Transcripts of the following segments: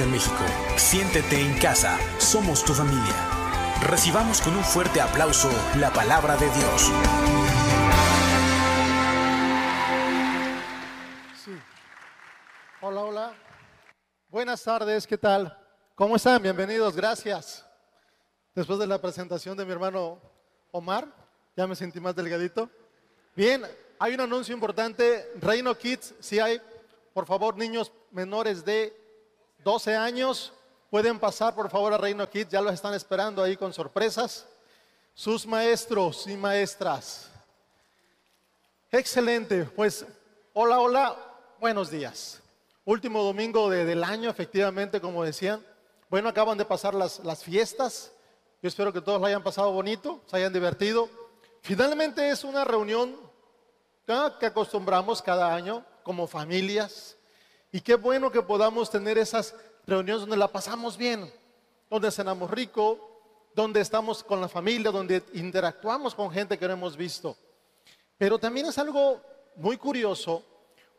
De México. Siéntete en casa, somos tu familia. Recibamos con un fuerte aplauso la palabra de Dios. Hola, hola. Buenas tardes, ¿qué tal? ¿Cómo están? Bienvenidos, gracias. Después de la presentación de mi hermano Omar, ya me sentí más delgadito. Bien, hay un anuncio importante. Reino Kids, si hay, por favor, niños menores de 12 años, pueden pasar por favor a Reino Kids, ya los están esperando ahí con sorpresas. Sus maestros y maestras. Excelente, pues hola, hola, buenos días. Último domingo del año, efectivamente, como decían. Bueno, acaban de pasar las, las fiestas. Yo espero que todos la hayan pasado bonito, se hayan divertido. Finalmente es una reunión que acostumbramos cada año como familias. Y qué bueno que podamos tener esas reuniones donde la pasamos bien, donde cenamos rico, donde estamos con la familia, donde interactuamos con gente que no hemos visto. Pero también es algo muy curioso,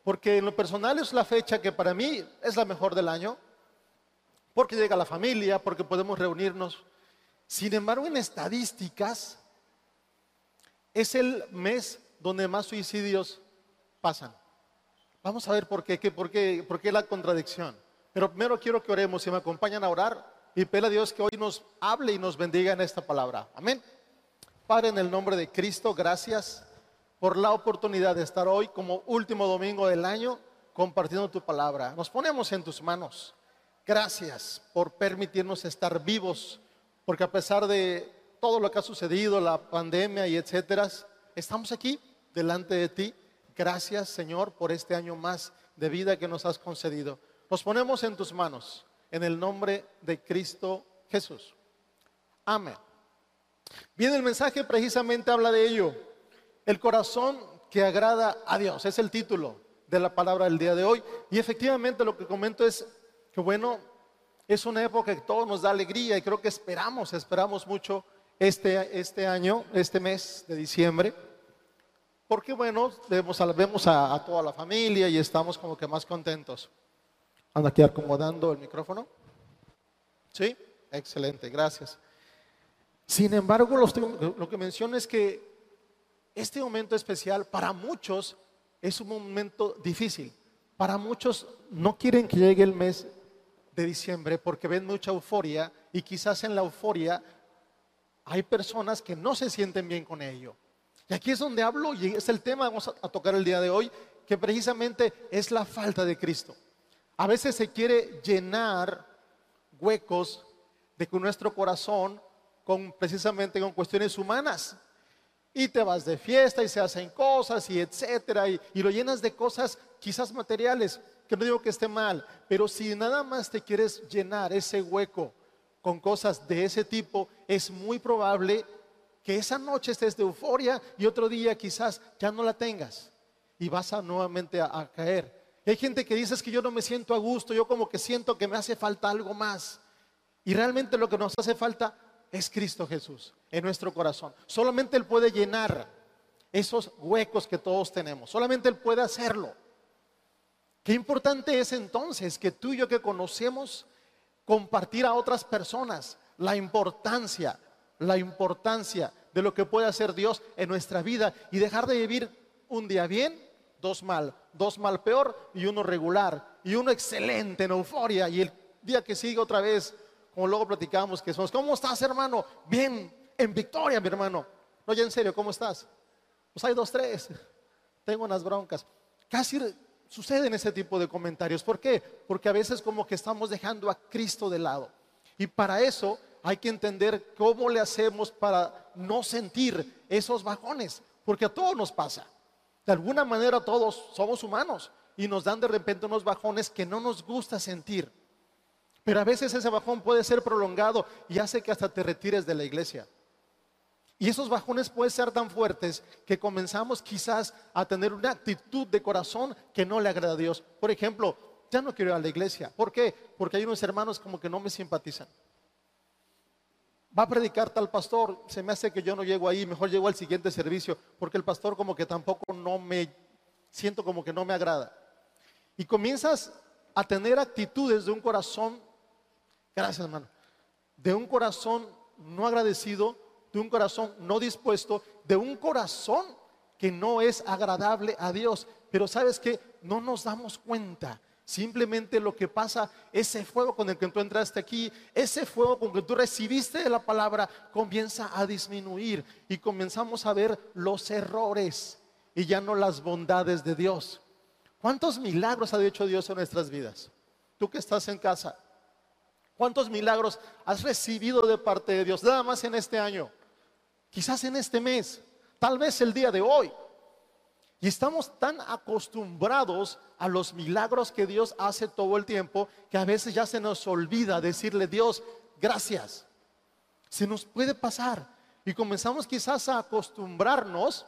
porque en lo personal es la fecha que para mí es la mejor del año, porque llega la familia, porque podemos reunirnos. Sin embargo, en estadísticas, es el mes donde más suicidios pasan. Vamos a ver por qué, qué, por qué, por qué la contradicción. Pero primero quiero que oremos y me acompañan a orar y pele a Dios que hoy nos hable y nos bendiga en esta palabra. Amén. Padre, en el nombre de Cristo, gracias por la oportunidad de estar hoy como último domingo del año compartiendo tu palabra. Nos ponemos en tus manos. Gracias por permitirnos estar vivos, porque a pesar de todo lo que ha sucedido, la pandemia y etcétera, estamos aquí delante de ti. Gracias, Señor, por este año más de vida que nos has concedido. Nos ponemos en tus manos, en el nombre de Cristo Jesús. Amén. Bien, el mensaje precisamente habla de ello. El corazón que agrada a Dios, es el título de la palabra del día de hoy. Y efectivamente lo que comento es que, bueno, es una época que todo nos da alegría y creo que esperamos, esperamos mucho este, este año, este mes de diciembre. Porque bueno, vemos, a, vemos a, toda la familia y estamos como que más contentos. Anda aquí acomodando el micrófono. ¿Sí? Excelente, gracias. Sin embargo, lo que menciono es que este momento especial para muchos es un momento difícil. Para muchos no quieren que llegue el mes de diciembre porque ven mucha euforia y quizás en la euforia hay personas que no se sienten bien con ello. Y aquí es donde hablo y es el tema que vamos a tocar el día de hoy, que precisamente es la falta de Cristo. A veces se quiere llenar huecos de nuestro corazón con precisamente con cuestiones humanas. Y te vas de fiesta y se hacen cosas y etcétera y, y lo llenas de cosas quizás materiales, que no digo que esté mal, pero si nada más te quieres llenar ese hueco con cosas de ese tipo, es muy probable que esa noche estés de euforia y otro día quizás ya no la tengas y vas a nuevamente a, caer. hay gente que dice es que yo no me siento a gusto, yo como que siento que me hace falta algo más. Y realmente lo que nos hace falta es Cristo Jesús en nuestro corazón. Solamente Él puede llenar esos huecos que todos tenemos. Solamente Él puede hacerlo. Qué importante es entonces que tú y yo que conocemos compartir a otras personas la importancia la importancia de lo que puede hacer Dios en nuestra vida y dejar de vivir un día bien, dos mal, dos mal peor y uno regular y uno excelente en euforia y el día que sigue otra vez, como luego platicamos que somos, ¿cómo estás hermano? Bien, en victoria mi hermano. No, ya en serio, ¿cómo estás? Pues hay dos, tres, tengo unas broncas. Casi suceden ese tipo de comentarios. ¿Por qué? Porque a veces como que estamos dejando a Cristo de lado. Y para eso hay que entender cómo le hacemos para no sentir esos bajones, porque a todos nos pasa. De alguna manera todos somos humanos y nos dan de repente unos bajones que no nos gusta sentir. Pero a veces ese bajón puede ser prolongado y hace que hasta te retires de la iglesia. Y esos bajones pueden ser tan fuertes que comenzamos quizás a tener una actitud de corazón que no le agrada a Dios. Por ejemplo, ya no quiero ir a la iglesia. ¿Por qué? Porque hay unos hermanos como que no me simpatizan va a predicar tal pastor, se me hace que yo no llego ahí, mejor llego al siguiente servicio, porque el pastor como que tampoco no me, siento como que no me agrada. Y comienzas a tener actitudes de un corazón, gracias hermano, de un corazón no agradecido, de un corazón no dispuesto, de un corazón que no es agradable a Dios. Pero sabes que no nos damos cuenta. Simplemente lo que pasa, ese fuego con el que tú entraste aquí, ese fuego con el que tú recibiste la palabra, comienza a disminuir y comenzamos a ver los errores y ya no las bondades de Dios. ¿Cuántos milagros ha hecho Dios en nuestras vidas? Tú que estás en casa, ¿cuántos milagros has recibido de parte de Dios? Nada más en este año, quizás en este mes, tal vez el día de hoy. Y estamos tan acostumbrados a los milagros que Dios hace todo el tiempo que a veces ya se nos olvida decirle, Dios, gracias. Se nos puede pasar. Y comenzamos quizás a acostumbrarnos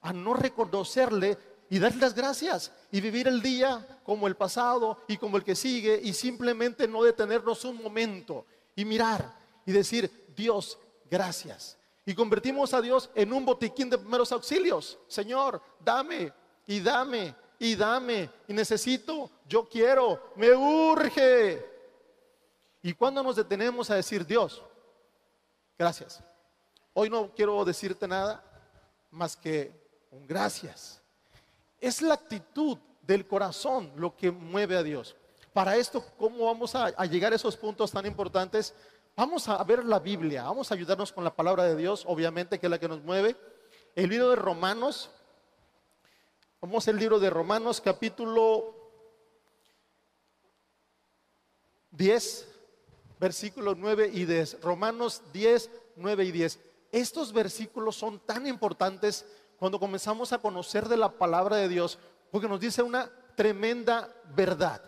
a no reconocerle y darle las gracias y vivir el día como el pasado y como el que sigue y simplemente no detenernos un momento y mirar y decir, Dios, gracias. Y convertimos a Dios en un botiquín de primeros auxilios. Señor, dame y dame y dame. Y necesito, yo quiero, me urge. Y cuando nos detenemos a decir, Dios, gracias. Hoy no quiero decirte nada más que un gracias. Es la actitud del corazón lo que mueve a Dios. Para esto, ¿cómo vamos a, a llegar a esos puntos tan importantes? Vamos a ver la Biblia, vamos a ayudarnos con la palabra de Dios, obviamente, que es la que nos mueve. El libro de Romanos, vamos al libro de Romanos capítulo 10, versículos 9 y 10. Romanos 10, 9 y 10. Estos versículos son tan importantes cuando comenzamos a conocer de la palabra de Dios, porque nos dice una tremenda verdad.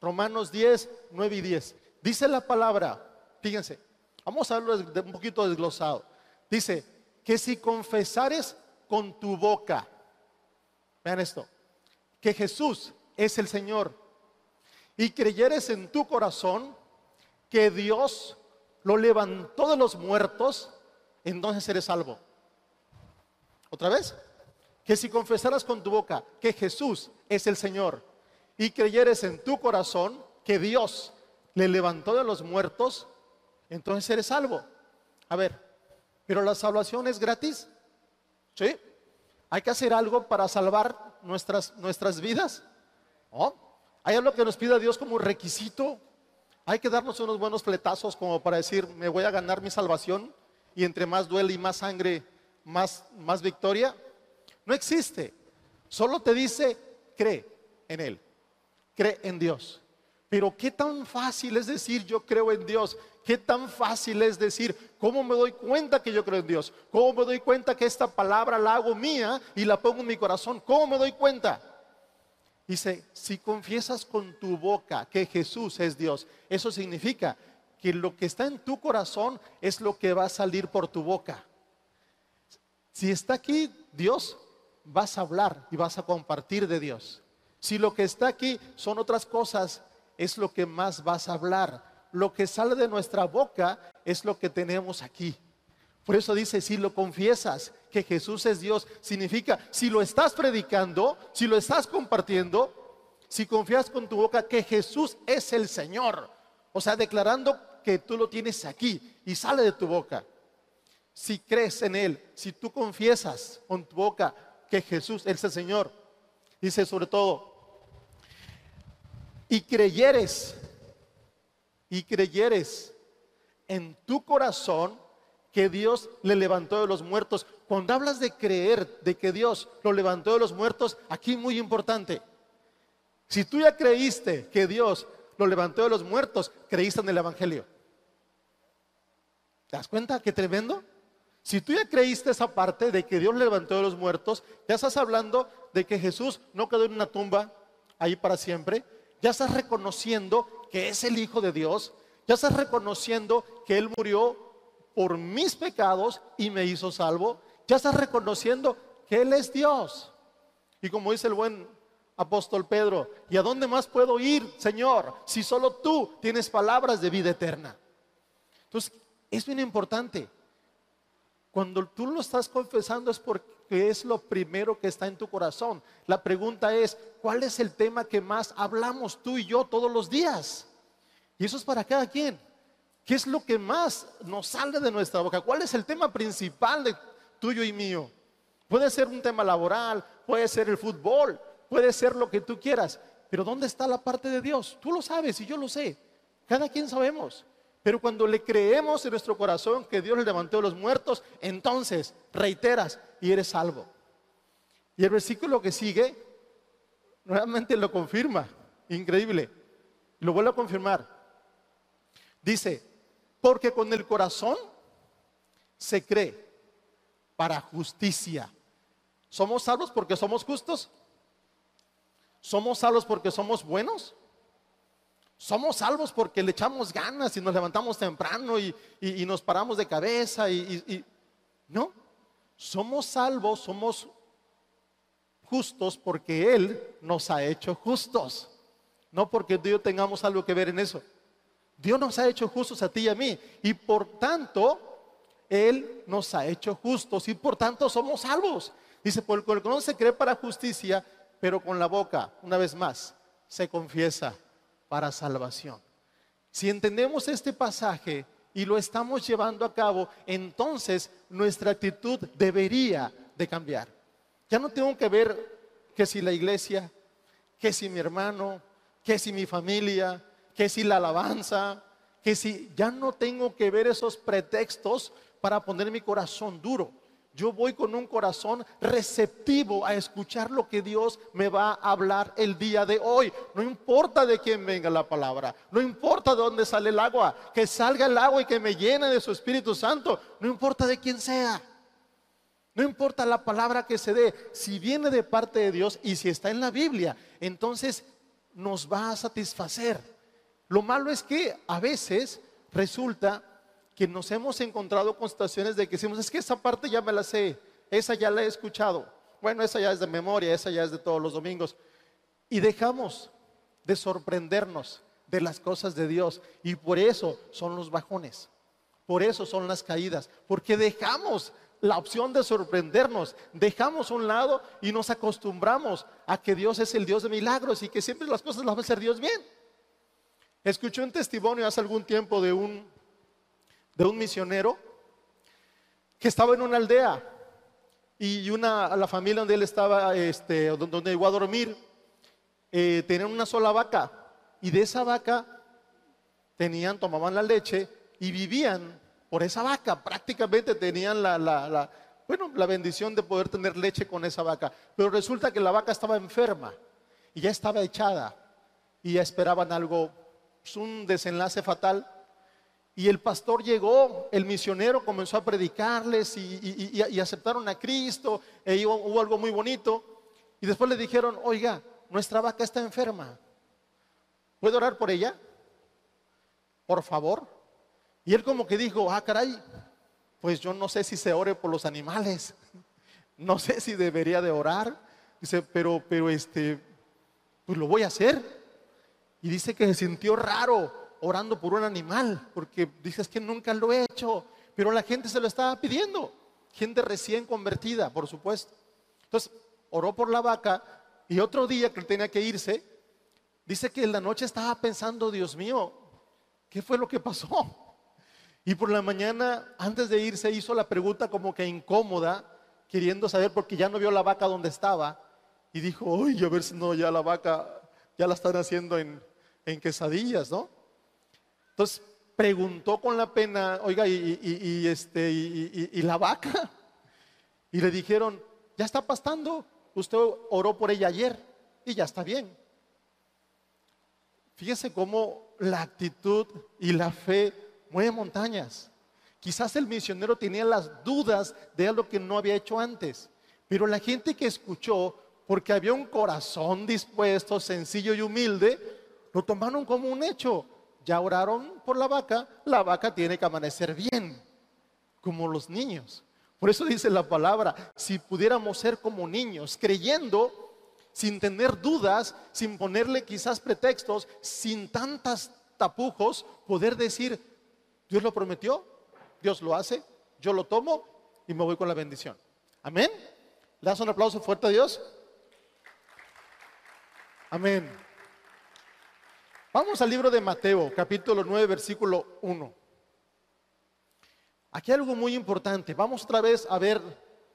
Romanos 10, 9 y 10. Dice la palabra, Fíjense, vamos a verlo un poquito desglosado. Dice que si confesares con tu boca, vean esto, que Jesús es el Señor y creyeres en tu corazón que Dios lo levantó de los muertos, entonces eres salvo. Otra vez, que si confesaras con tu boca que Jesús es el Señor y creyeres en tu corazón que Dios le levantó de los muertos, entonces eres salvo. A ver, pero la salvación es gratis. ¿Sí? Hay que hacer algo para salvar nuestras, nuestras vidas. ¿No? Hay algo que nos pida Dios como requisito. Hay que darnos unos buenos fletazos como para decir, me voy a ganar mi salvación y entre más duele y más sangre, más, más victoria. No existe. Solo te dice, cree en Él. Cree en Dios. Pero qué tan fácil es decir yo creo en Dios. Qué tan fácil es decir, ¿cómo me doy cuenta que yo creo en Dios? ¿Cómo me doy cuenta que esta palabra la hago mía y la pongo en mi corazón? ¿Cómo me doy cuenta? Dice, si confiesas con tu boca que Jesús es Dios, eso significa que lo que está en tu corazón es lo que va a salir por tu boca. Si está aquí Dios, vas a hablar y vas a compartir de Dios. Si lo que está aquí son otras cosas, es lo que más vas a hablar. Lo que sale de nuestra boca es lo que tenemos aquí. Por eso dice, si lo confiesas que Jesús es Dios, significa, si lo estás predicando, si lo estás compartiendo, si confías con tu boca que Jesús es el Señor, o sea, declarando que tú lo tienes aquí y sale de tu boca. Si crees en Él, si tú confiesas con tu boca que Jesús es el Señor, dice sobre todo, y creyeres, y creyeres en tu corazón que Dios le levantó de los muertos. Cuando hablas de creer, de que Dios lo levantó de los muertos, aquí muy importante. Si tú ya creíste que Dios lo levantó de los muertos, creíste en el Evangelio. ¿Te das cuenta qué tremendo? Si tú ya creíste esa parte de que Dios le levantó de los muertos, ya estás hablando de que Jesús no quedó en una tumba ahí para siempre, ya estás reconociendo que es el Hijo de Dios, ya estás reconociendo que Él murió por mis pecados y me hizo salvo, ya estás reconociendo que Él es Dios. Y como dice el buen apóstol Pedro, ¿y a dónde más puedo ir, Señor, si solo tú tienes palabras de vida eterna? Entonces, es bien importante. Cuando tú lo estás confesando es porque es lo primero que está en tu corazón. La pregunta es, ¿cuál es el tema que más hablamos tú y yo todos los días? Y eso es para cada quien. ¿Qué es lo que más nos sale de nuestra boca? ¿Cuál es el tema principal de tuyo y mío? Puede ser un tema laboral, puede ser el fútbol, puede ser lo que tú quieras. Pero ¿dónde está la parte de Dios? Tú lo sabes y yo lo sé. Cada quien sabemos. Pero cuando le creemos en nuestro corazón que Dios le levantó a los muertos, entonces reiteras y eres salvo. Y el versículo que sigue nuevamente lo confirma. Increíble. Lo vuelvo a confirmar. Dice, porque con el corazón se cree para justicia. ¿Somos salvos porque somos justos? ¿Somos salvos porque somos buenos? Somos salvos porque le echamos ganas y nos levantamos temprano y, nos paramos de cabeza y, no. Somos salvos, somos justos porque Él nos ha hecho justos. No porque Dios tengamos algo que ver en eso. Dios nos ha hecho justos a ti y a mí. Y por tanto, Él nos ha hecho justos y por tanto somos salvos. Dice, por el corazón se cree para justicia, pero con la boca, una vez más, se confiesa para salvación. Si entendemos este pasaje y lo estamos llevando a cabo, entonces nuestra actitud debería de cambiar. Ya no tengo que ver que si la iglesia, que si mi hermano, que si mi familia, que si la alabanza, que si ya no tengo que ver esos pretextos para poner mi corazón duro yo voy con un corazón receptivo a escuchar lo que Dios me va a hablar el día de hoy. No importa de quién venga la palabra, no importa de dónde sale el agua, que salga el agua y que me llene de su Espíritu Santo, no importa de quién sea. No importa la palabra que se dé, si viene de parte de Dios y si está en la Biblia, entonces nos va a satisfacer. Lo malo es que a veces resulta que nos hemos encontrado con situaciones de que decimos, es que esa parte ya me la sé, esa ya la he escuchado. Bueno, esa ya es de memoria, esa ya es de todos los domingos. Y dejamos de sorprendernos de las cosas de Dios. Y por eso son los bajones, por eso son las caídas, porque dejamos la opción de sorprendernos, dejamos un lado y nos acostumbramos a que Dios es el Dios de milagros y que siempre las cosas las va a hacer Dios bien. Escuché un testimonio hace algún tiempo de un de un misionero que estaba en una aldea y una, la familia donde él estaba, este, donde llegó a dormir, eh, tenían una sola vaca y de esa vaca tenían, tomaban la leche y vivían por esa vaca, prácticamente tenían la, bueno, la bendición de poder tener leche con esa vaca, pero resulta que la vaca estaba enferma y ya estaba echada y ya esperaban algo, pues, un desenlace fatal y el pastor llegó, el misionero comenzó a predicarles y, aceptaron a Cristo, e hubo, algo muy bonito. Y después le dijeron, oiga, nuestra vaca está enferma. ¿Puedo orar por ella? Por favor. Y él como que dijo, ah, caray, pues yo no sé si se ore por los animales. No sé si debería de orar. Dice, pero, pero este, pues lo voy a hacer. Y dice que se sintió raro orando por un animal, porque dices que nunca lo he hecho, pero la gente se lo estaba pidiendo, gente recién convertida, por supuesto. Entonces, oró por la vaca y otro día que tenía que irse, dice que en la noche estaba pensando, Dios mío, ¿qué fue lo que pasó? Y por la mañana, antes de irse, hizo la pregunta como que incómoda, queriendo saber porque ya no vio la vaca donde estaba. Y dijo, uy, a ver si no, ya la vaca, ya la están haciendo en, en quesadillas, ¿no? Entonces preguntó con la pena, oiga, y, este, y, la vaca. Y le dijeron, ya está pastando, usted oró por ella ayer y ya está bien. Fíjese cómo la actitud y la fe mueve montañas. Quizás el misionero tenía las dudas de algo que no había hecho antes, pero la gente que escuchó, porque había un corazón dispuesto, sencillo y humilde, lo tomaron como un hecho ya oraron por la vaca, la vaca tiene que amanecer bien, como los niños. Por eso dice la palabra, si pudiéramos ser como niños, creyendo, sin tener dudas, sin ponerle quizás pretextos, sin tantas tapujos, poder decir, Dios lo prometió, Dios lo hace, yo lo tomo y me voy con la bendición. Amén. ¿Le das un aplauso fuerte a Dios? Amén. Vamos al libro de Mateo, capítulo 9, versículo 1. Aquí hay algo muy importante. Vamos otra vez a ver,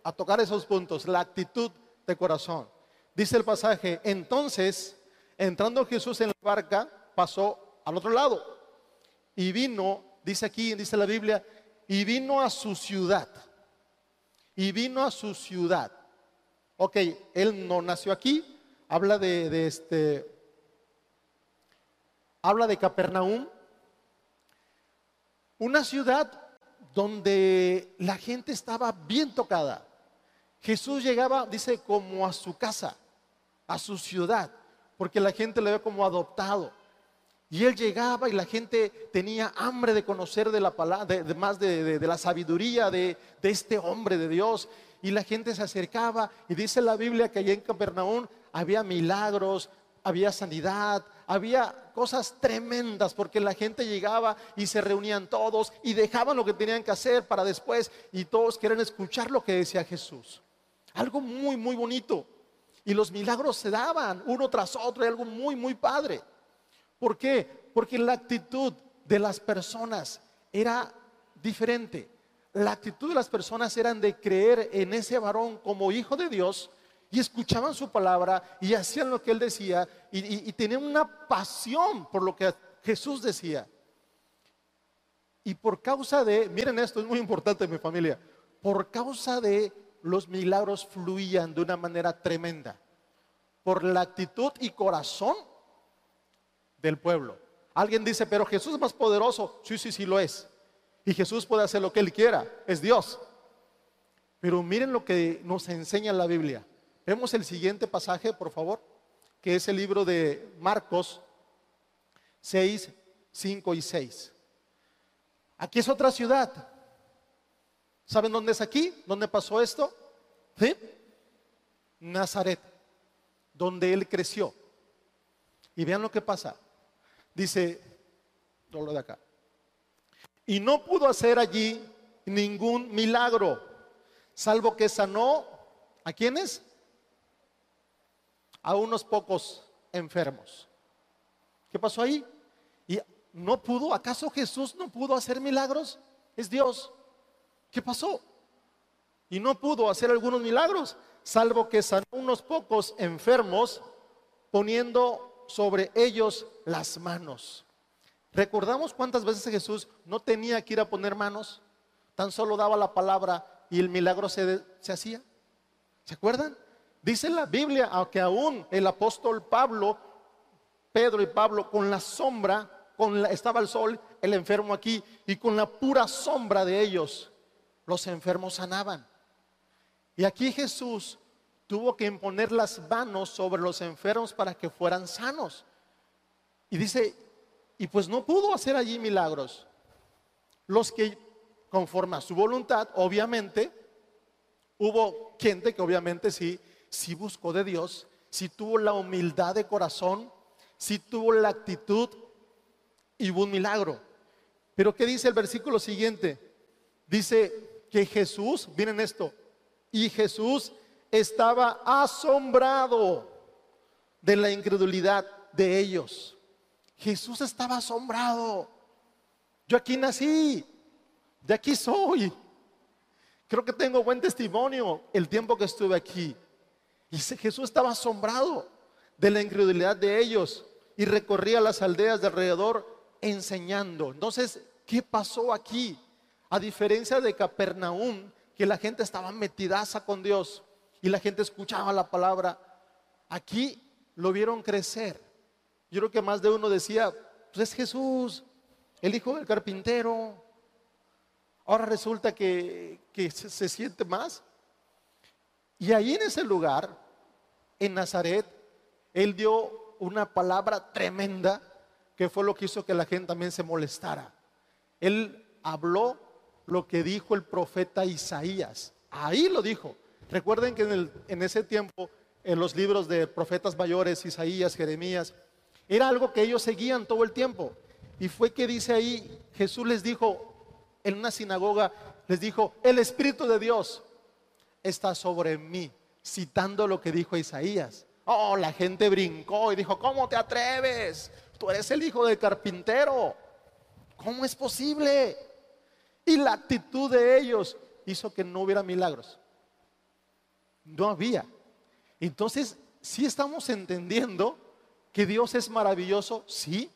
a tocar esos puntos, la actitud de corazón. Dice el pasaje, entonces, entrando Jesús en la barca, pasó al otro lado y vino, dice aquí, dice la Biblia, y vino a su ciudad. Y vino a su ciudad. Ok, él no nació aquí, habla de, este, habla de Capernaum, una ciudad donde la gente estaba bien tocada. Jesús llegaba, dice, como a su casa, a su ciudad, porque la gente le ve como adoptado. Y él llegaba y la gente tenía hambre de conocer de la palabra, de, más de, la sabiduría de, de este hombre de Dios y la gente se acercaba y dice la Biblia que allá en Capernaum había milagros, había sanidad, había cosas tremendas porque la gente llegaba y se reunían todos y dejaban lo que tenían que hacer para después y todos querían escuchar lo que decía Jesús. Algo muy, muy bonito. Y los milagros se daban uno tras otro, algo muy, muy padre. ¿Por qué? Porque la actitud de las personas era diferente la actitud de las personas eran de creer en ese varón como hijo de Dios y escuchaban su palabra y hacían lo que él decía y, tenían una pasión por lo que Jesús decía. Y por causa de, miren esto, es muy importante mi familia, por causa de los milagros fluían de una manera tremenda, por la actitud y corazón del pueblo. Alguien dice, pero Jesús es más poderoso. Sí, sí, sí lo es. Y Jesús puede hacer lo que Él quiera, es Dios. Pero miren lo que nos enseña la Biblia. Vemos el siguiente pasaje, por favor, que es el libro de Marcos 6, 5 y 6. Aquí es otra ciudad. ¿Saben dónde es aquí? ¿Dónde pasó esto? ¿Sí? Nazaret, donde él creció. Y vean lo que pasa. Dice, lo de acá y no pudo hacer allí ningún milagro, salvo que sanó a quienes? A unos pocos enfermos. ¿Qué pasó ahí? Y no pudo, ¿acaso Jesús no pudo hacer milagros? Es Dios. ¿Qué pasó? Y no pudo hacer algunos milagros, salvo que sanó unos pocos enfermos poniendo sobre ellos las manos. ¿Recordamos cuántas veces Jesús no tenía que ir a poner manos? Tan solo daba la palabra y el milagro se, hacía. ¿Se acuerdan? Dice la Biblia que aún el apóstol Pablo, Pedro y Pablo, con la sombra, con estaba el sol, el enfermo aquí, y con la pura sombra de ellos, los enfermos sanaban. Y aquí Jesús tuvo que imponer las manos sobre los enfermos para que fueran sanos. Y dice, y pues no pudo hacer allí milagros. Los que conforme a su voluntad, obviamente, hubo gente que obviamente sí, sí buscó de Dios, sí tuvo la humildad de corazón, sí tuvo la actitud y hubo un milagro. Pero ¿qué dice el versículo siguiente? Dice que Jesús, miren esto, y Jesús estaba asombrado de la incredulidad de ellos. Jesús estaba asombrado. Yo aquí nací, de aquí soy. Creo que tengo buen testimonio el tiempo que estuve aquí. Y Jesús estaba asombrado de la incredulidad de ellos y recorría las aldeas de alrededor enseñando. Entonces, ¿qué pasó aquí? A diferencia de Capernaum, que la gente estaba metidaza con Dios y la gente escuchaba la palabra, aquí lo vieron crecer. Yo creo que más de uno decía, pues es Jesús, el hijo del carpintero. Ahora resulta que, se, se siente más. Y ahí en ese lugar, en Nazaret, él dio una palabra tremenda que fue lo que hizo que la gente también se molestara. Él habló lo que dijo el profeta Isaías. Ahí lo dijo. Recuerden que en, en ese tiempo, en los libros de profetas mayores, Isaías, Jeremías, era algo que ellos seguían todo el tiempo. Y fue que dice ahí, Jesús les dijo en una sinagoga, les dijo, el Espíritu de Dios está sobre mí. citando lo que dijo Isaías. Oh, la gente brincó y dijo, ¿cómo te atreves? Tú eres el hijo del carpintero. ¿Cómo es posible? Y la actitud de ellos hizo que no hubiera milagros. No había. Entonces, si estamos entendiendo que Dios es maravilloso, sí.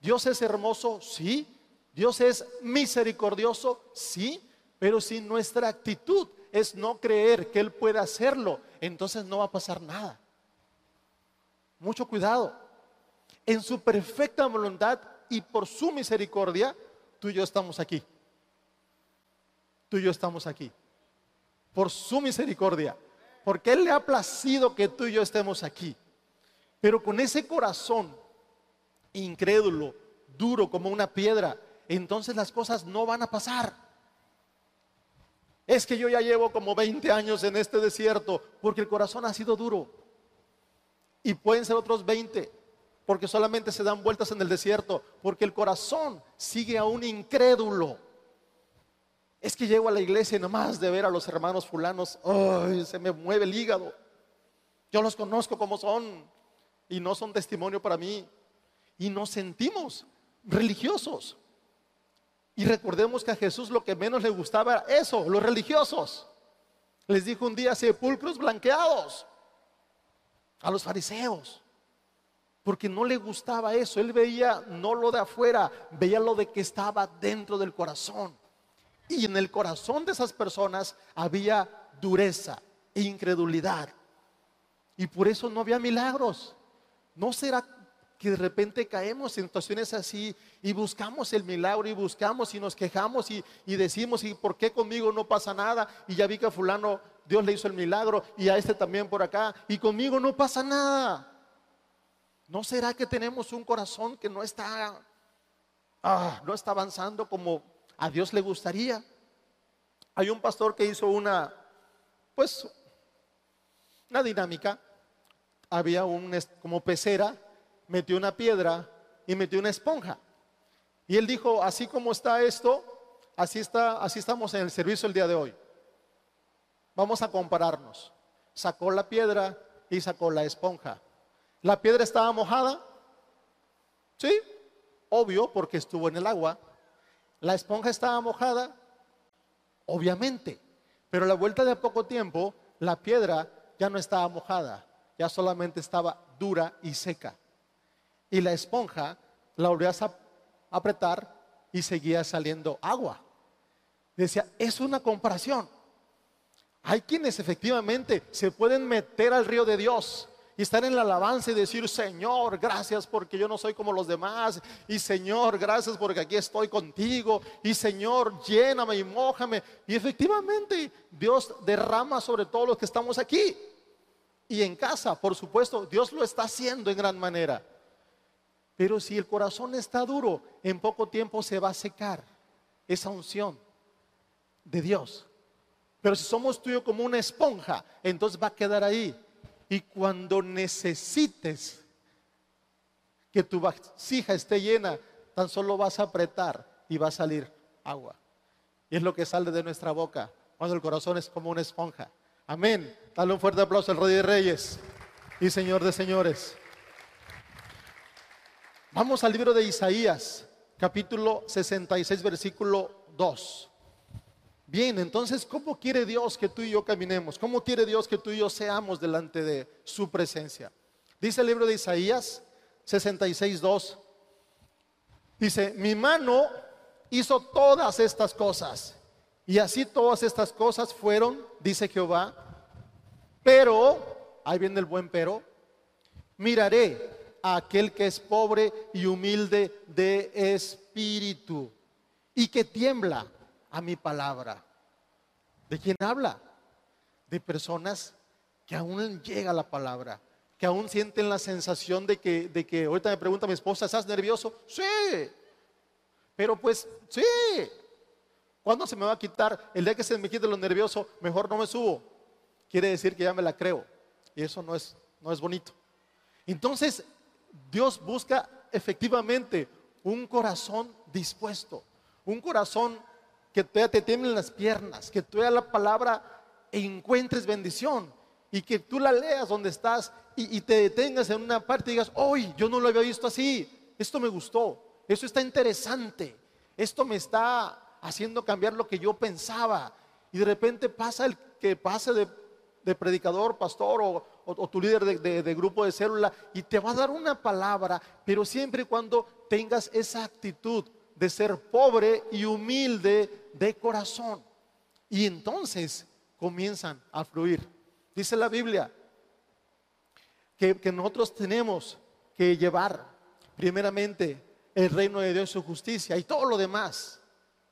Dios es hermoso, sí. Dios es misericordioso, sí. Pero si nuestra actitud es no creer que Él pueda hacerlo, entonces no va a pasar nada. Mucho cuidado. En su perfecta voluntad y por su misericordia, tú y yo estamos aquí. Tú y yo estamos aquí. Por su misericordia. Porque Él le ha placido que tú y yo estemos aquí. Pero con ese corazón incrédulo, duro como una piedra, entonces las cosas no van a pasar. Es que yo ya llevo como 20 años en este desierto porque el corazón ha sido duro. Y pueden ser otros 20 porque solamente se dan vueltas en el desierto porque el corazón sigue aún incrédulo. Es que llego a la iglesia y nomás de ver a los hermanos fulanos, ay, se me mueve el hígado. Yo los conozco como son y no son testimonio para mí. Y nos sentimos religiosos. Y recordemos que a Jesús lo que menos le gustaba era eso, los religiosos. Les dijo un día sepulcros blanqueados a los fariseos. Porque no le gustaba eso. Él veía no lo de afuera, veía lo de que estaba dentro del corazón. Y en el corazón de esas personas había dureza e incredulidad. Y por eso no había milagros. ¿No será que de repente caemos en situaciones así y buscamos el milagro y buscamos y nos quejamos y, decimos, ¿y por qué conmigo no pasa nada? Y ya vi que a fulano Dios le hizo el milagro y a este también por acá y conmigo no pasa nada. ¿No será que tenemos un corazón que no está, ah, no está avanzando como a Dios le gustaría? Hay un pastor que hizo una, pues, una dinámica. Había un, como pecera metió una piedra y metió una esponja. Y él dijo, así como está esto, así está, así estamos en el servicio el día de hoy. Vamos a compararnos. Sacó la piedra y sacó la esponja. ¿La piedra estaba mojada? Sí, obvio, porque estuvo en el agua. ¿La esponja estaba mojada? Obviamente. Pero a la vuelta de poco tiempo, la piedra ya no estaba mojada, ya solamente estaba dura y seca y la esponja la volvías a apretar y seguía saliendo agua. Decía, es una comparación. Hay quienes efectivamente se pueden meter al río de Dios y estar en la alabanza y decir, Señor, gracias porque yo no soy como los demás. Y Señor, gracias porque aquí estoy contigo. Y Señor, lléname y mojame. Y efectivamente Dios derrama sobre todos los que estamos aquí. Y en casa, por supuesto, Dios lo está haciendo en gran manera. Pero si el corazón está duro, en poco tiempo se va a secar esa unción de Dios. Pero si somos tuyos como una esponja, entonces va a quedar ahí. Y cuando necesites que tu vasija esté llena, tan solo vas a apretar y va a salir agua. Y es lo que sale de nuestra boca cuando el corazón es como una esponja. Amén. Dale un fuerte aplauso al Rey de Reyes y Señor de Señores. Vamos al libro de Isaías, capítulo 66, versículo 2. Bien, entonces, ¿cómo quiere Dios que tú y yo caminemos? ¿Cómo quiere Dios que tú y yo seamos delante de su presencia? Dice el libro de Isaías 66, 2. Dice, mi mano hizo todas estas cosas. Y así todas estas cosas fueron, dice Jehová. Pero, ahí viene el buen pero, miraré aquel que es pobre y humilde de espíritu y que tiembla a mi palabra. ¿De quién habla? De personas que aún llega la palabra, que aún sienten la sensación de que, de que ahorita me pregunta mi esposa, ¿estás nervioso? Sí, pero pues sí. ¿Cuándo se me va a quitar? El día que se me quite lo nervioso, mejor no me subo. Quiere decir que ya me la creo. Y eso no es, no es bonito. Entonces, Dios busca efectivamente un corazón dispuesto, un corazón que todavía te tiemblen las piernas, que tú la palabra e encuentres bendición. y que tú la leas donde estás y, te detengas en una parte y digas, hoy yo no lo había visto así, esto me gustó, esto está interesante, esto me está haciendo cambiar lo que yo pensaba. Y de repente pasa el que pase de, de predicador, pastor o, o- tu líder de, de- de grupo de célula y te va a dar una palabra, pero siempre y cuando tengas esa actitud de ser pobre y humilde de corazón. Y entonces comienzan a fluir. Dice la Biblia que, que nosotros tenemos que llevar primeramente el reino de Dios y su justicia y todo lo demás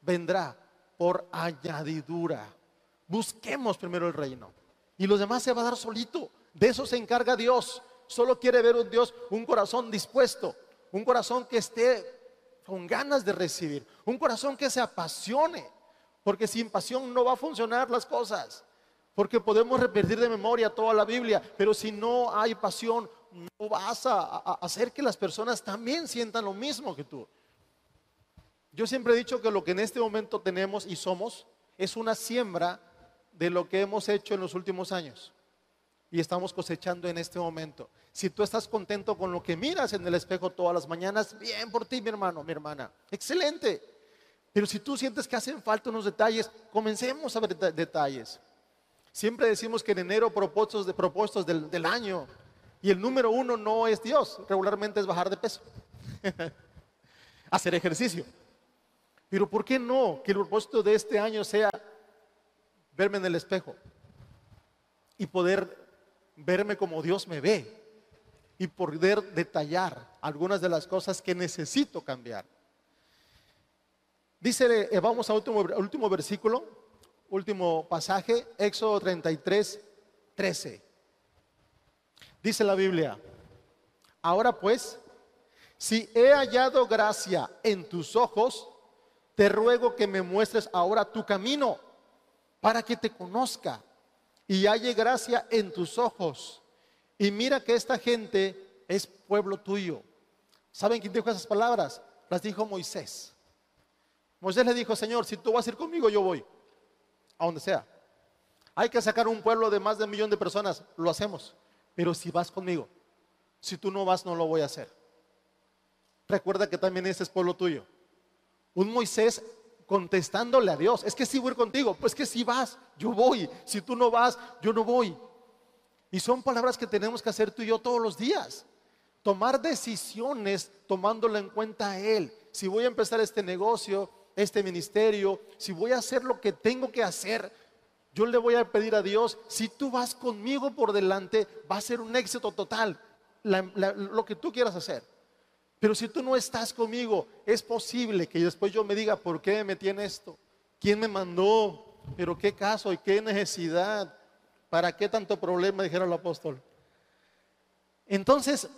vendrá por añadidura. Busquemos primero el reino y los demás se va a dar solito. De eso se encarga Dios. Solo quiere ver un Dios, un corazón dispuesto, un corazón que esté con ganas de recibir, un corazón que se apasione, porque sin pasión no va a funcionar las cosas. Porque podemos repetir de memoria toda la Biblia, pero si no hay pasión, no vas a, a- hacer que las personas también sientan lo mismo que tú. Yo siempre he dicho que lo que en este momento tenemos y somos es una siembra de lo que hemos hecho en los últimos años y estamos cosechando en este momento. Si tú estás contento con lo que miras en el espejo todas las mañanas, bien por ti, mi hermano, mi hermana. Excelente. Pero si tú sientes que hacen falta unos detalles, comencemos a ver deta- detalles. Siempre decimos que en enero propósitos de propósitos del, del año y el número uno no es Dios, regularmente es bajar de peso, hacer ejercicio. Pero ¿por qué no que el propósito de este año sea verme en el espejo y poder verme como Dios me ve y poder detallar algunas de las cosas que necesito cambiar? Dice, eh, vamos al último, último versículo, último pasaje, Éxodo 33, 13. Dice la Biblia, ahora pues, si he hallado gracia en tus ojos, te ruego que me muestres ahora tu camino para que te conozca y halle gracia en tus ojos. Y mira que esta gente es pueblo tuyo. ¿Saben quién dijo esas palabras? Las dijo Moisés. Moisés le dijo, Señor, si tú vas a ir conmigo, yo voy, a donde sea. Hay que sacar un pueblo de más de un millón de personas, lo hacemos. Pero si vas conmigo, si tú no vas, no lo voy a hacer. Recuerda que también este es pueblo tuyo. Un Moisés contestándole a Dios, es que si voy contigo, pues que si vas, yo voy. Si tú no vas, yo no voy. Y son palabras que tenemos que hacer tú y yo todos los días. Tomar decisiones tomándolo en cuenta a Él. Si voy a empezar este negocio, este ministerio, si voy a hacer lo que tengo que hacer, yo le voy a pedir a Dios, si tú vas conmigo por delante, va a ser un éxito total, lo que tú quieras hacer. Pero si tú no estás conmigo, es posible que después yo me diga, ¿por qué me metí en esto? ¿Quién me mandó? ¿Pero qué caso y qué necesidad? ¿Para qué tanto problema? Dijeron el apóstol. Entonces,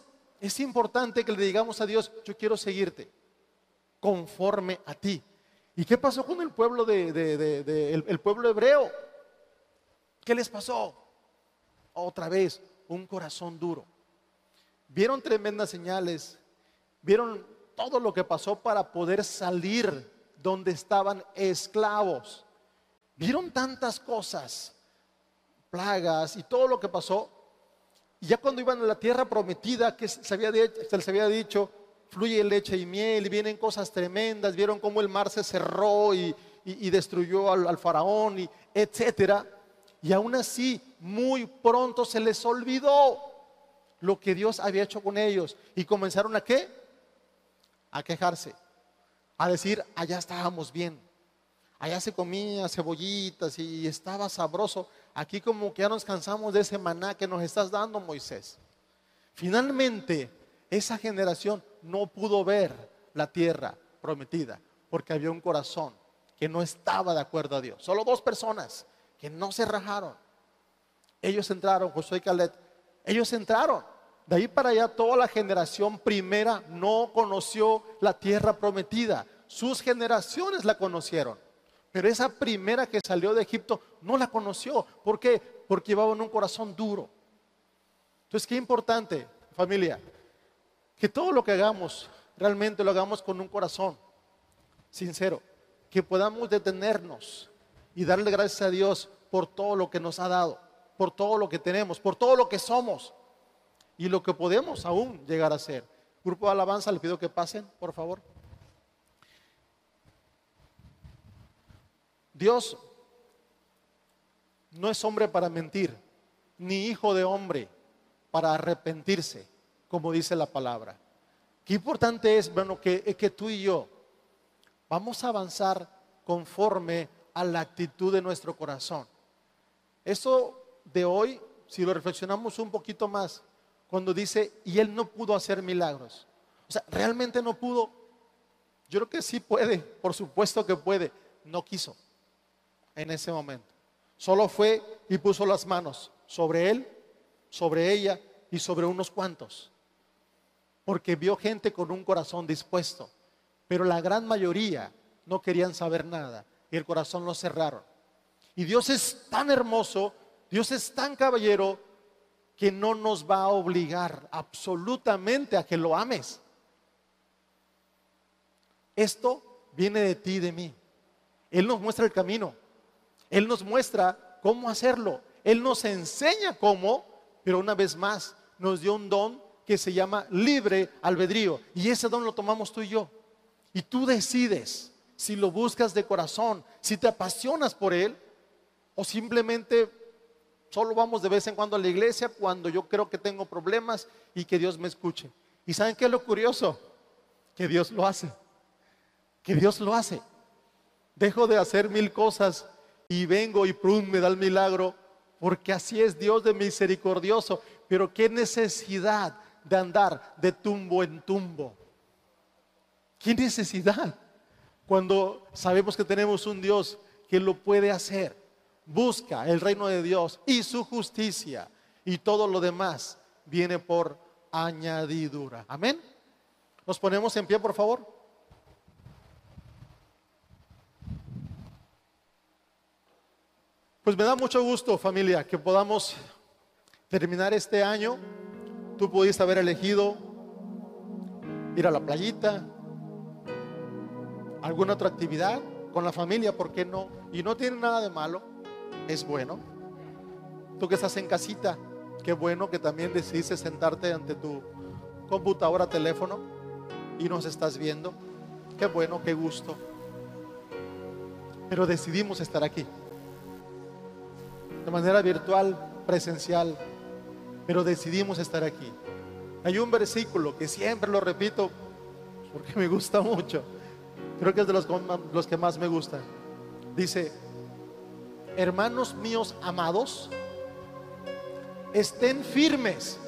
es importante que le digamos a Dios, yo quiero seguirte conforme a ti. ¿Y qué pasó con el pueblo de, de- de- el pueblo hebreo? ¿Qué les pasó? Otra vez, un corazón duro. Vieron tremendas señales, vieron todo lo que pasó para poder salir donde estaban esclavos. Vieron tantas cosas, plagas y todo lo que pasó. Y ya cuando iban a la tierra prometida, que se, había se les había dicho, fluye leche y miel, y vienen cosas tremendas, vieron cómo el mar se cerró y, destruyó al, al faraón, y etcétera. Y aún así, muy pronto se les olvidó lo que Dios había hecho con ellos. Y comenzaron a qué? A quejarse. A decir, allá estábamos bien. Allá se comía cebollitas y estaba sabroso. Aquí como que ya nos cansamos de ese maná que nos estás dando, Moisés. Finalmente, esa generación no pudo ver la tierra prometida porque había un corazón que no estaba de acuerdo a Dios. Solo dos personas que no se rajaron. Ellos entraron, Josué y Caleb, ellos entraron. De ahí para allá toda la generación primera no conoció la tierra prometida. Sus generaciones la conocieron. Pero esa primera que salió de Egipto no la conoció. ¿Por qué? Porque llevaban un corazón duro. Entonces, qué importante, familia, que todo lo que hagamos realmente lo hagamos con un corazón sincero, que podamos detenernos y darle gracias a Dios por todo lo que nos ha dado. por todo lo que tenemos, por todo lo que somos y lo que podemos aún llegar a ser. Grupo de alabanza, le pido que pasen, por favor. Dios no es hombre para mentir, ni hijo de hombre para arrepentirse, como dice la palabra. Qué importante es, bueno, que, que tú y yo vamos a avanzar conforme a la actitud de nuestro corazón. Eso de hoy, si lo reflexionamos un poquito más, cuando dice, y él no pudo hacer milagros. O sea, realmente no pudo. Yo creo que sí puede, por supuesto que puede. No quiso en ese momento. Solo fue y puso las manos sobre él, sobre ella y sobre unos cuantos. Porque vio gente con un corazón dispuesto. Pero la gran mayoría no querían saber nada y el corazón lo cerraron. Y Dios es tan hermoso, Dios es tan caballero que no nos va a obligar absolutamente a que lo ames. Esto viene de ti y de mí. Él nos muestra el camino. Él nos muestra cómo hacerlo. Él nos enseña cómo, pero una vez más nos dio un don que se llama libre albedrío. Y ese don lo tomamos tú y yo. Y tú decides si lo buscas de corazón, si te apasionas por Él, o simplemente solo vamos de vez en cuando a la iglesia cuando yo creo que tengo problemas y que Dios me escuche. ¿Y saben qué es lo curioso? Que Dios lo hace. Que Dios lo hace. Dejo de hacer mil cosas y vengo y prum, me da el milagro, porque así es Dios de misericordioso. Pero qué necesidad de andar de tumbo en tumbo. ¿Qué necesidad? Cuando sabemos que tenemos un Dios que lo puede hacer. Busca el reino de Dios y su justicia y todo lo demás viene por añadidura. Amén. Nos ponemos en pie, por favor. Pues me da mucho gusto, familia, que podamos terminar este año. Tú pudiste haber elegido ir a la playita, alguna otra actividad con la familia, ¿por qué no? Y no tiene nada de malo, es bueno. Tú que estás en casita, qué bueno que también decidiste sentarte ante tu computadora, teléfono y nos estás viendo. Qué bueno, qué gusto. Pero decidimos estar aquí de manera virtual, presencial, pero decidimos estar aquí. Hay un versículo que siempre lo repito porque me gusta mucho. Creo que es de los, los que más me gustan. Dice, hermanos míos amados, estén firmes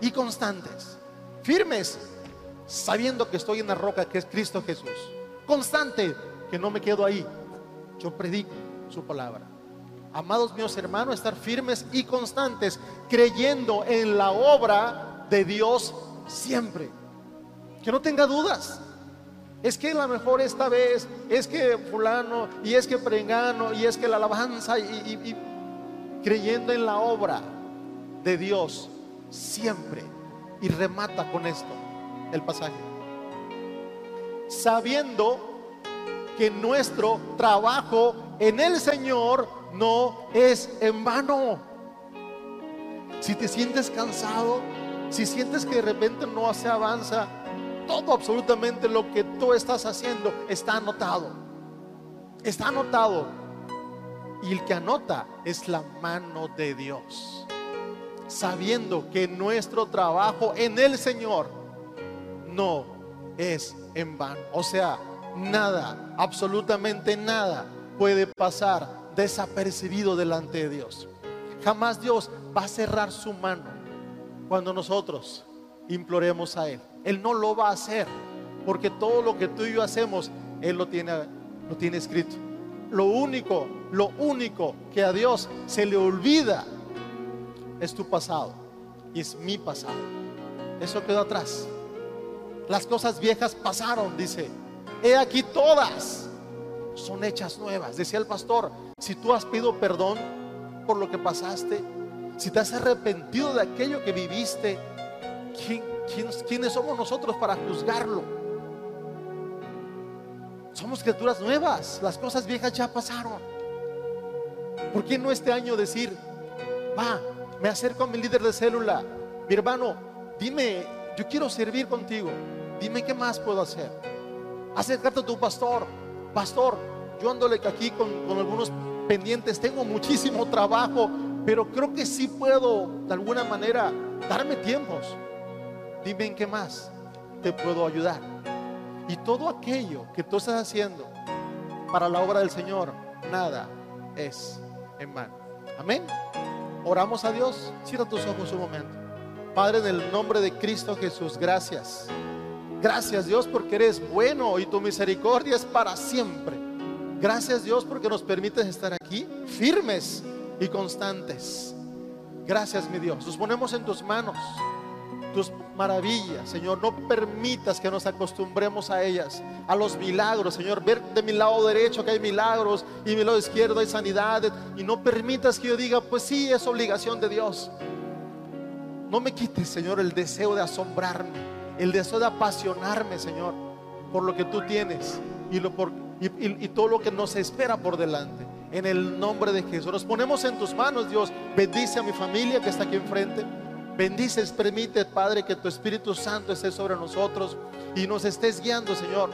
y constantes. Firmes, sabiendo que estoy en la roca que es Cristo Jesús. Constante, que no me quedo ahí. Yo predico su palabra amados míos hermanos, estar firmes y constantes, creyendo en la obra de Dios siempre. Que no tenga dudas. Es que la mejor esta vez, es que fulano, y es que prengano, y es que la alabanza, y, creyendo en la obra de Dios siempre. Y remata con esto el pasaje. Sabiendo que nuestro trabajo en el Señor no es en vano. Si te sientes cansado, si sientes que de repente no se avanza, todo absolutamente lo que tú estás haciendo está anotado. Está anotado. Y el que anota es la mano de Dios. Sabiendo que nuestro trabajo en el Señor no es en vano. O sea, nada, absolutamente nada puede pasar desapercibido delante de Dios. Jamás Dios va a cerrar su mano cuando nosotros imploremos a Él. Él no lo va a hacer, porque todo lo que tú y yo hacemos, Él lo tiene, lo tiene escrito. Lo único, lo único que a Dios se le olvida es tu pasado y es mi pasado. Eso quedó atrás. Las cosas viejas pasaron, dice. He aquí todas son hechas nuevas. Decía el pastor, si tú has pedido perdón por lo que pasaste, si te has arrepentido de aquello que viviste, quiénes somos nosotros para juzgarlo? Somos criaturas nuevas, las cosas viejas ya pasaron. ¿Por qué no este año decir, Va, me acerco a mi líder de célula. Mi hermano, dime, yo quiero servir contigo. Dime qué más puedo hacer. Acercarte a tu pastor. Pastor, yo ándole aquí con, con algunos pendientes. Tengo muchísimo trabajo, pero creo que sí puedo de alguna manera darme tiempos. Dime en qué más te puedo ayudar. Y todo aquello que tú estás haciendo para la obra del Señor, nada es en vano. Amén. Oramos a Dios. Cierra tus ojos un momento. Padre, en el nombre de Cristo Jesús, gracias. Gracias Dios porque eres bueno y tu misericordia es para siempre. Gracias Dios porque nos permites estar aquí firmes y constantes. Gracias mi Dios. Nos ponemos en tus manos tus maravillas, Señor. No permitas que nos acostumbremos a ellas, a los milagros, Señor. Ver de mi lado derecho que hay milagros y mi lado izquierdo hay sanidades. Y no permitas que yo diga, pues sí, es obligación de Dios. No me quites, Señor, el deseo de asombrarme, el deseo de apasionarme, Señor, por lo que tú tienes y, lo por, y, todo lo que nos espera por delante. En el nombre de Jesús. Nos ponemos en tus manos, Dios. Bendice a mi familia que está aquí enfrente. Bendices, permite, Padre, que tu Espíritu Santo esté sobre nosotros y nos estés guiando, Señor.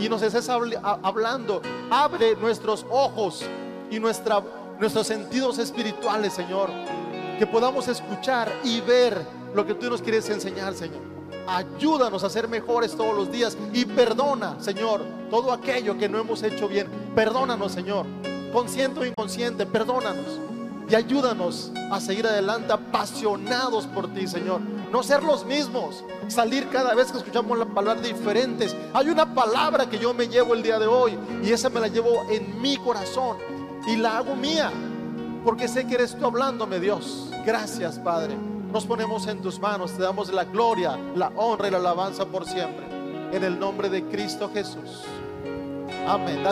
Y nos estés hablando. Abre nuestros ojos y nuestra, nuestros sentidos espirituales, Señor. Que podamos escuchar y ver lo que tú nos quieres enseñar, Señor. Ayúdanos a ser mejores todos los días y perdona, Señor, todo aquello que no hemos hecho bien. Perdónanos, Señor. Consciente o inconsciente, perdónanos y ayúdanos a seguir adelante apasionados por ti, Señor. No ser los mismos, salir cada vez que escuchamos la palabra diferentes. Hay una palabra que yo me llevo el día de hoy y esa me la llevo en mi corazón y la hago mía, porque sé que eres tú hablándome, Dios. Gracias, Padre. Nos ponemos en tus manos, te damos la gloria, la honra y la alabanza por siempre. En el nombre de Cristo Jesús. Amén.